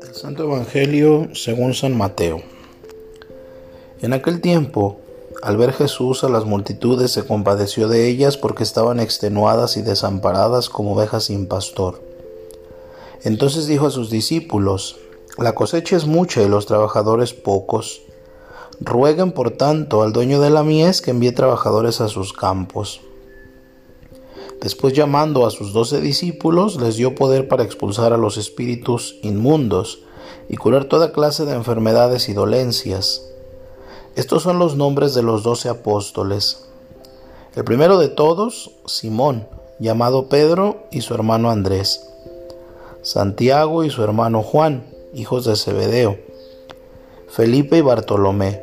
Del Santo Evangelio según San Mateo. En aquel tiempo, al ver Jesús a las multitudes, se compadeció de ellas porque estaban extenuadas y desamparadas como ovejas sin pastor. Entonces dijo a sus discípulos, La cosecha es mucha y los trabajadores pocos. Rueguen por tanto al dueño de la mies que envíe trabajadores a sus campos. Después llamando a sus doce discípulos, les dio poder para expulsar a los espíritus inmundos y curar toda clase de enfermedades y dolencias. Estos son los nombres de los doce apóstoles. El primero de todos, Simón, llamado Pedro, y su hermano Andrés. Santiago y su hermano Juan, hijos de Zebedeo. Felipe y Bartolomé.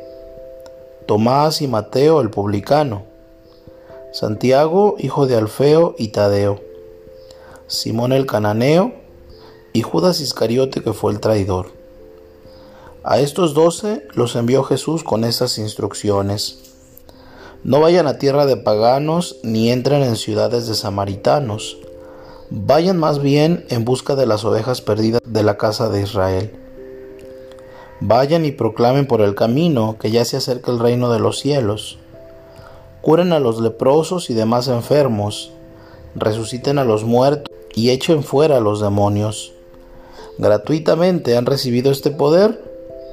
Tomás y Mateo el publicano. Santiago, hijo de Alfeo y Tadeo. Simón el cananeo y Judas Iscariote que fue el traidor. A estos doce los envió Jesús con estas instrucciones. No vayan a tierra de paganos ni entren en ciudades de samaritanos. Vayan más bien en busca de las ovejas perdidas de la casa de Israel. Vayan y proclamen por el camino que ya se acerca el reino de los cielos. Curen a los leprosos y demás enfermos. Resuciten a los muertos y echen fuera a los demonios. Gratuitamente han recibido este poder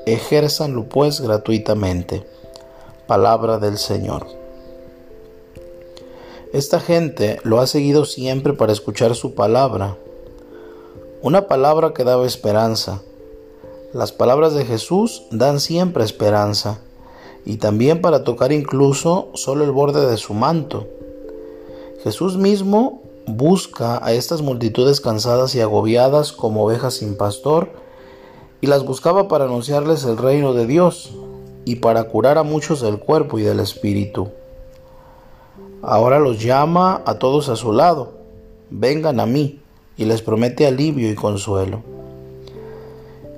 ejérzanlo pues gratuitamente. Palabra del Señor. Esta gente lo ha seguido siempre para escuchar su palabra, una palabra que daba esperanza. Las palabras de Jesús dan siempre esperanza, y también para tocar incluso solo el borde de su manto. Jesús mismo busca a estas multitudes cansadas y agobiadas como ovejas sin pastor, y las buscaba para anunciarles el reino de Dios y para curar a muchos del cuerpo y del espíritu. Ahora los llama a todos a su lado, vengan a mí, y les promete alivio y consuelo.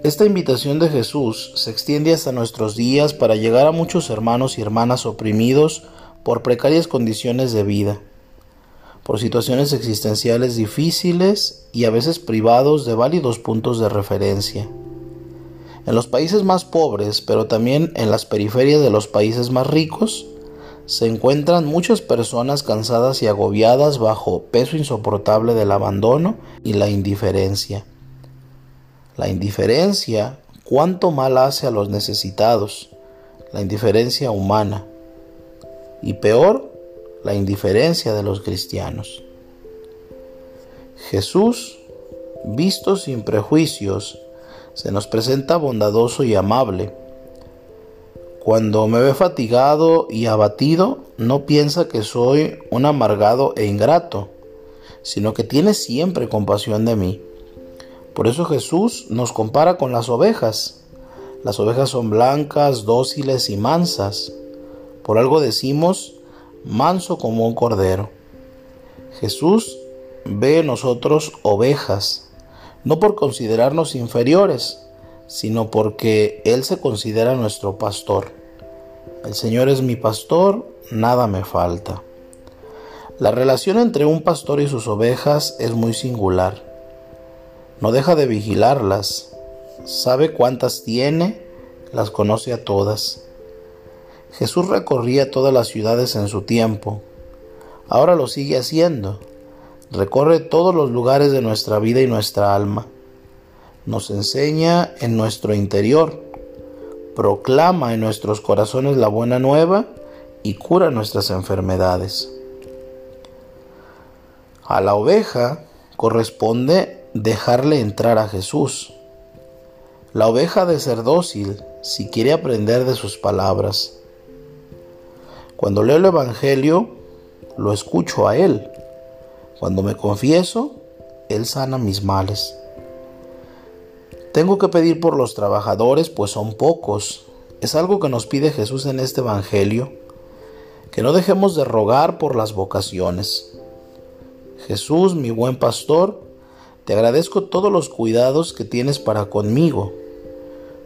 Esta invitación de Jesús se extiende hasta nuestros días para llegar a muchos hermanos y hermanas oprimidos por precarias condiciones de vida, por situaciones existenciales difíciles y a veces privados de válidos puntos de referencia. En los países más pobres, pero también en las periferias de los países más ricos, se encuentran muchas personas cansadas y agobiadas bajo peso insoportable del abandono y la indiferencia. La indiferencia, cuánto mal hace a los necesitados, la indiferencia humana. Y peor, la indiferencia de los cristianos. Jesús, visto sin prejuicios, se nos presenta bondadoso y amable. Cuando me ve fatigado y abatido, no piensa que soy un amargado e ingrato, sino que tiene siempre compasión de mí. Por eso Jesús nos compara con las ovejas. Las ovejas son blancas, dóciles y mansas. Por algo decimos, manso como un cordero. Jesús ve en nosotros ovejas, no por considerarnos inferiores, sino porque Él se considera nuestro pastor. El Señor es mi pastor, nada me falta. La relación entre un pastor y sus ovejas es muy singular. No deja de vigilarlas, sabe cuántas tiene, las conoce a todas. Jesús recorría todas las ciudades en su tiempo, ahora lo sigue haciendo recorre todos los lugares de nuestra vida y nuestra alma. Nos enseña en nuestro interior, proclama en nuestros corazones la buena nueva y cura nuestras enfermedades. A la oveja corresponde dejarle entrar a Jesús. La oveja de ser dócil si quiere aprender de sus palabras. Cuando leo el Evangelio, lo escucho a Él cuando me confieso, Él sana mis males. Tengo que pedir por los trabajadores, pues son pocos. Es algo que nos pide Jesús en este Evangelio, que no dejemos de rogar por las vocaciones. Jesús, mi buen pastor, te agradezco todos los cuidados que tienes para conmigo.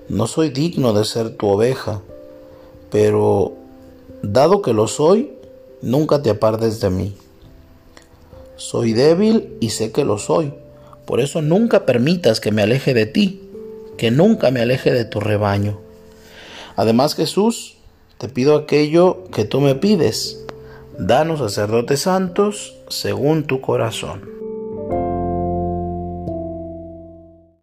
No soy digno de ser tu oveja, pero dado que lo soy, nunca te apartes de mí. Soy débil y sé que lo soy. Por eso nunca permitas que me aleje de ti, que nunca me aleje de tu rebaño. Además, Jesús, te pido aquello que tú me pides. Danos sacerdotes santos según tu corazón.